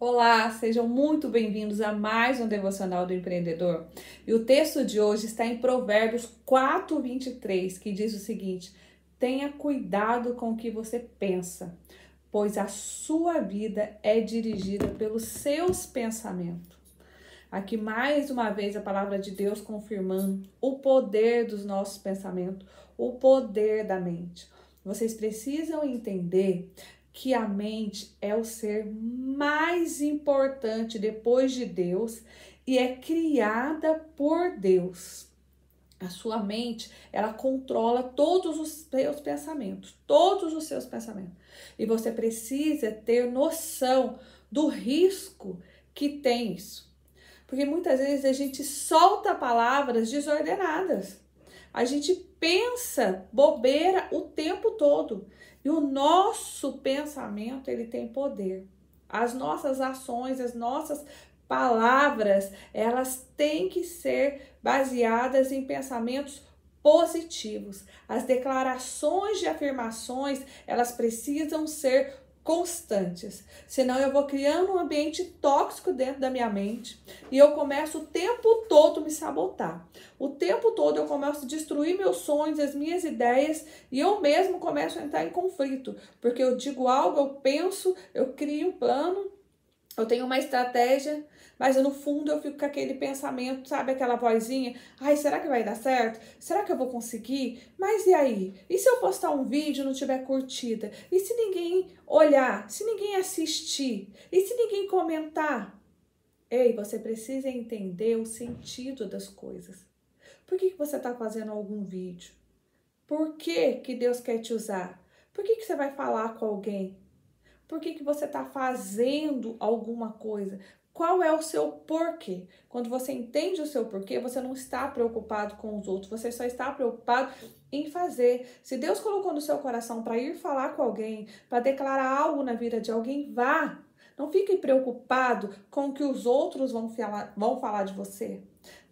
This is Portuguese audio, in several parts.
Olá, sejam muito bem-vindos a mais um Devocional do Empreendedor. E o texto de hoje está em Provérbios 4, 23, que diz o seguinte: Tenha cuidado com o que você pensa, pois a sua vida é dirigida pelos seus pensamentos. Aqui mais uma vez a palavra de Deus confirmando o poder dos nossos pensamentos, o poder da mente. Vocês precisam entender que a mente é o ser mais importante depois de Deus e é criada por Deus. A sua mente, ela controla todos os seus pensamentos, todos os seus pensamentos. E você precisa ter noção do risco que tem isso. Porque muitas vezes a gente solta palavras desordenadas. A gente pensa bobeira o tempo todo. E o nosso pensamento, ele tem poder. As nossas ações, as nossas palavras, elas têm que ser baseadas em pensamentos positivos. As declarações de afirmações, elas precisam ser constantes. Senão eu vou criando um ambiente tóxico dentro da minha mente e eu começo o tempo todo me sabotar. O tempo todo eu começo a destruir meus sonhos, as minhas ideias e eu mesmo começo a entrar em conflito, porque eu digo algo, eu penso, eu crio um plano, eu tenho uma estratégia, mas no fundo eu fico com aquele pensamento, sabe, aquela vozinha, ai, será que vai dar certo? Será que eu vou conseguir? Mas e aí? E se eu postar um vídeo e não tiver curtida? E se ninguém olhar? Se ninguém assistir? E se ninguém comentar? Ei, você precisa entender o sentido das coisas. Por que, que você está fazendo algum vídeo? Por que, que Deus quer te usar? Por que, que você vai falar com alguém? Por que, que você está fazendo alguma coisa? Qual é o seu porquê? Quando você entende o seu porquê, você não está preocupado com os outros, você só está preocupado em fazer. Se Deus colocou no seu coração para ir falar com alguém, para declarar algo na vida de alguém, vá. Não fique preocupado com o que os outros vão falar, vão falar de você.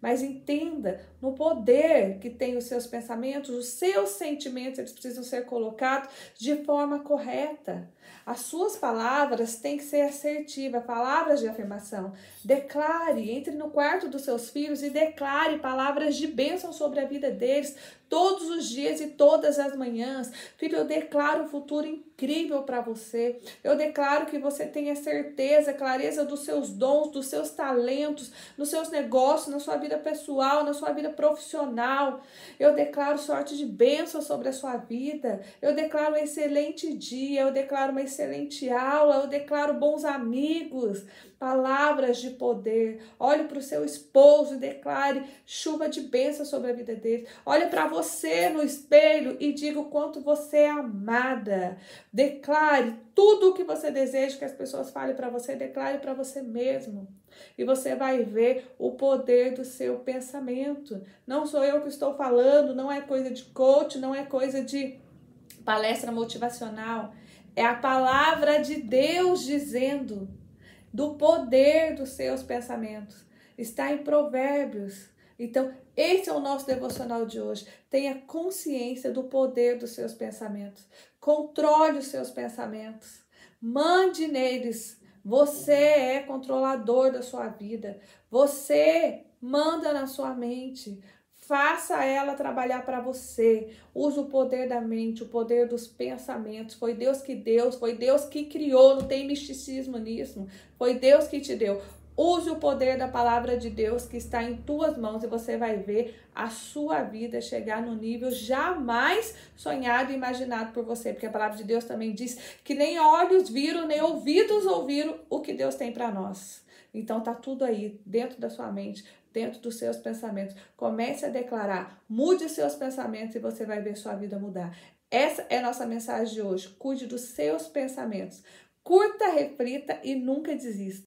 Mas entenda no poder que tem os seus pensamentos, os seus sentimentos, eles precisam ser colocados de forma correta. As suas palavras têm que ser assertivas, palavras de afirmação. Declare, entre no quarto dos seus filhos e declare palavras de bênção sobre a vida deles todos os dias e todas as manhãs. Filho, eu declaro um futuro incrível para você. Eu declaro que você tenha certeza, clareza dos seus dons, dos seus talentos, nos seus negócios, na sua vida pessoal, na sua vida profissional. Eu declaro sorte de bênção sobre a sua vida. Eu declaro um excelente dia, eu declaro uma excelente aula, eu declaro bons amigos, palavras de poder. Olhe para o seu esposo e declare chuva de bênção sobre a vida dele. Olhe para você no espelho e diga o quanto você é amada. Declare tudo o que você deseja que as pessoas falem para você, declare para você mesmo. E você vai ver o poder do seu pensamento. Não sou eu que estou falando, não é coisa de coach, não é coisa de palestra motivacional. É a palavra de Deus dizendo do poder dos seus pensamentos. Está em Provérbios. Então, esse é o nosso devocional de hoje. Tenha consciência do poder dos seus pensamentos. Controle os seus pensamentos. Mande neles. Você é controlador da sua vida. Você manda na sua mente. Faça ela trabalhar para você. Use o poder da mente, o poder dos pensamentos. Foi Deus que deu, foi Deus que criou, não tem misticismo nisso. Foi Deus que te deu. Use o poder da palavra de Deus que está em tuas mãos e você vai ver a sua vida chegar no nível jamais sonhado e imaginado por você, porque a palavra de Deus também diz que nem olhos viram, nem ouvidos ouviram o que Deus tem para nós. Então tá tudo aí dentro da sua mente, dentro dos seus pensamentos. Comece a declarar, mude os seus pensamentos e você vai ver sua vida mudar. Essa é a nossa mensagem de hoje. Cuide dos seus pensamentos. Curta, reflita e nunca desista.